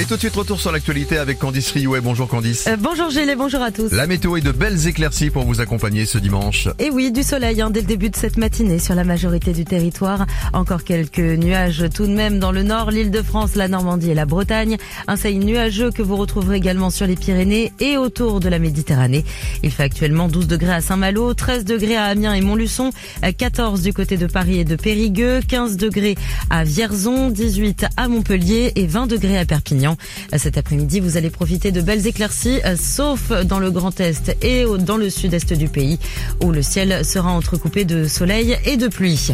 Et tout de suite, retour sur l'actualité avec Candice Riouet. Bonjour Candice. Euh, bonjour Gilles et bonjour à tous. La météo est de belles éclaircies pour vous accompagner ce dimanche. Et oui, du soleil hein, dès le début de cette matinée sur la majorité du territoire. Encore quelques nuages tout de même dans le nord, l'île de France, la Normandie et la Bretagne. Un ciel nuageux que vous retrouverez également sur les Pyrénées et autour de la Méditerranée. Il fait actuellement 12 degrés à Saint-Malo, 13 degrés à Amiens et Montluçon, euh, 14 du côté de Paris et de Périgueux, 15 degrés à Vierzon, 18 à Montpellier et 20 degrés à Perpignan. Cet après-midi, vous allez profiter de belles éclaircies, euh, sauf dans le Grand Est et dans le sud-est du pays, où le ciel sera entrecoupé de soleil et de pluie.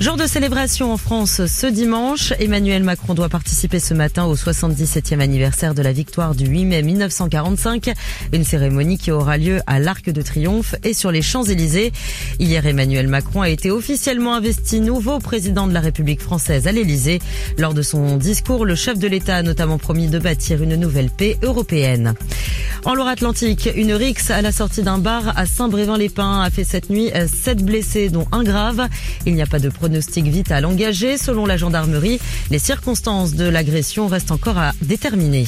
Jour de célébration en France ce dimanche. Emmanuel Macron doit participer ce matin au 77e anniversaire de la victoire du 8 mai 1945. Une cérémonie qui aura lieu à l'Arc de Triomphe et sur les Champs-Élysées. Hier, Emmanuel Macron a été officiellement investi nouveau président de la République française à l'Élysée. Lors de son discours, le chef de l'État a notamment promis de bâtir une nouvelle paix européenne. En Loire-Atlantique, une rixe à la sortie d'un bar à Saint-Brévin-les-Pins a fait cette nuit euh, sept blessés, dont un grave. Il n'y a pas de pronostic vital engagé. Selon la gendarmerie, les circonstances de l'agression restent encore à déterminer.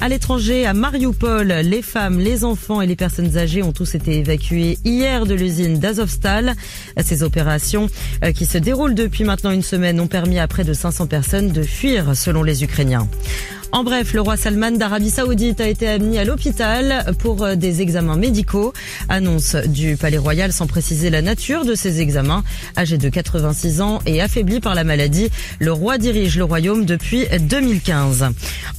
À l'étranger, à Mariupol, les femmes, les enfants et les personnes âgées ont tous été évacués hier de l'usine d'Azovstal. Ces opérations euh, qui se déroulent depuis maintenant une semaine ont permis à près de 500 personnes de fuir selon les Ukrainiens. En bref, le roi Salman d'Arabie Saoudite a été admis à l'hôpital pour euh, des examens médicaux. Annonce du Palais Royal sans préciser la nature de ces examens. Âgé de 86 ans et affaibli par la maladie, le roi dirige le royaume depuis 2015.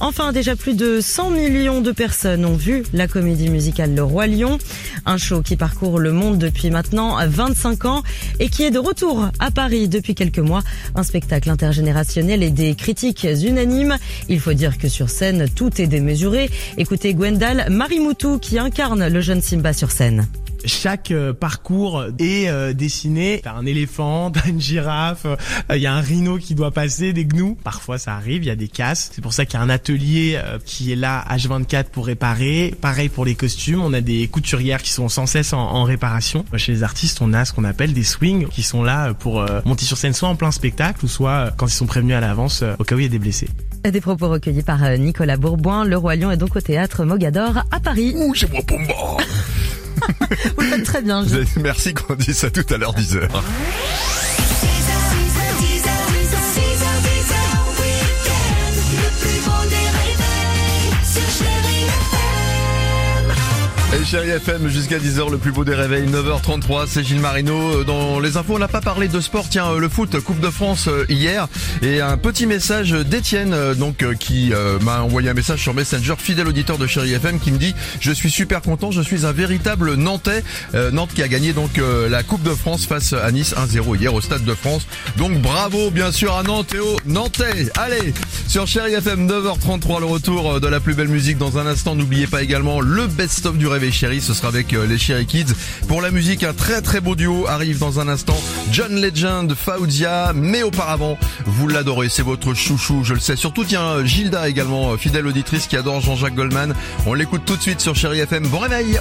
Enfin, déjà plus de 100 millions de personnes ont vu la comédie musicale Le Roi Lion. Un show qui parcourt le monde depuis maintenant 25 ans et qui est de retour à Paris depuis quelques mois. Un spectacle intergénérationnel et des critiques unanimes. Il faut dire que sur scène, tout est démesuré. Écoutez Gwendal Marimoutou qui incarne le jeune Simba sur scène. chaque euh, parcours est euh, dessiné. T'as un éléphant, t'as une girafe, il y a un rhino qui doit passer, des gnous. Parfois ça arrive, il y a des casses. C'est pour ça qu'il y a un atelier euh, qui est là H24 pour réparer. Pareil pour les costumes, on a des couturières qui sont sans cesse en, en réparation. Chez les artistes, on a ce qu'on appelle des swings qui sont là euh, pour euh, monter sur scène soit en plein spectacle ou soit euh, quand ils sont prévenus à l'avance euh, au cas où il y a des blessés. Des propos recueillis par euh, Nicolas Bourboin. Le Roi Lion est donc au théâtre Mogador à Paris. Ouh, chez moi pour moi. Vous le faites très bien. je- Merci Candice, à tout à l'heure 10h. Et chérie FM jusqu'à 10h, le plus beau des réveils, 9h33, c'est Gilles Marino. Dans les infos, on n'a pas parlé de sport, tiens, euh, le foot, Coupe de France euh, hier. Et un petit message d'Étienne, euh, donc, euh, qui euh, m'a envoyé un message sur Messenger, fidèle auditeur de chérie FM, qui me dit, je suis super content, je suis un véritable Nantais. Euh, Nantes qui a gagné donc euh, la Coupe de France face à Nice 1-0 hier au Stade de France. Donc bravo bien sûr à Nantes et aux Nantais. Allez, sur chérie FM 9h33, le retour euh, de la plus belle musique dans un instant. N'oubliez pas également le best-of du réveil chéri, ce sera avec euh, les Chéri Kids. Pour la musique, un très très beau duo arrive dans un instant. John Legend, Fauzia, mais auparavant, vous l'adorez, c'est votre chouchou, je le sais. Surtout, tiens, Gilda également, euh, fidèle auditrice qui adore Jean-Jacques Goldman. On l'écoute tout de suite sur Chéri FM. Bon réveil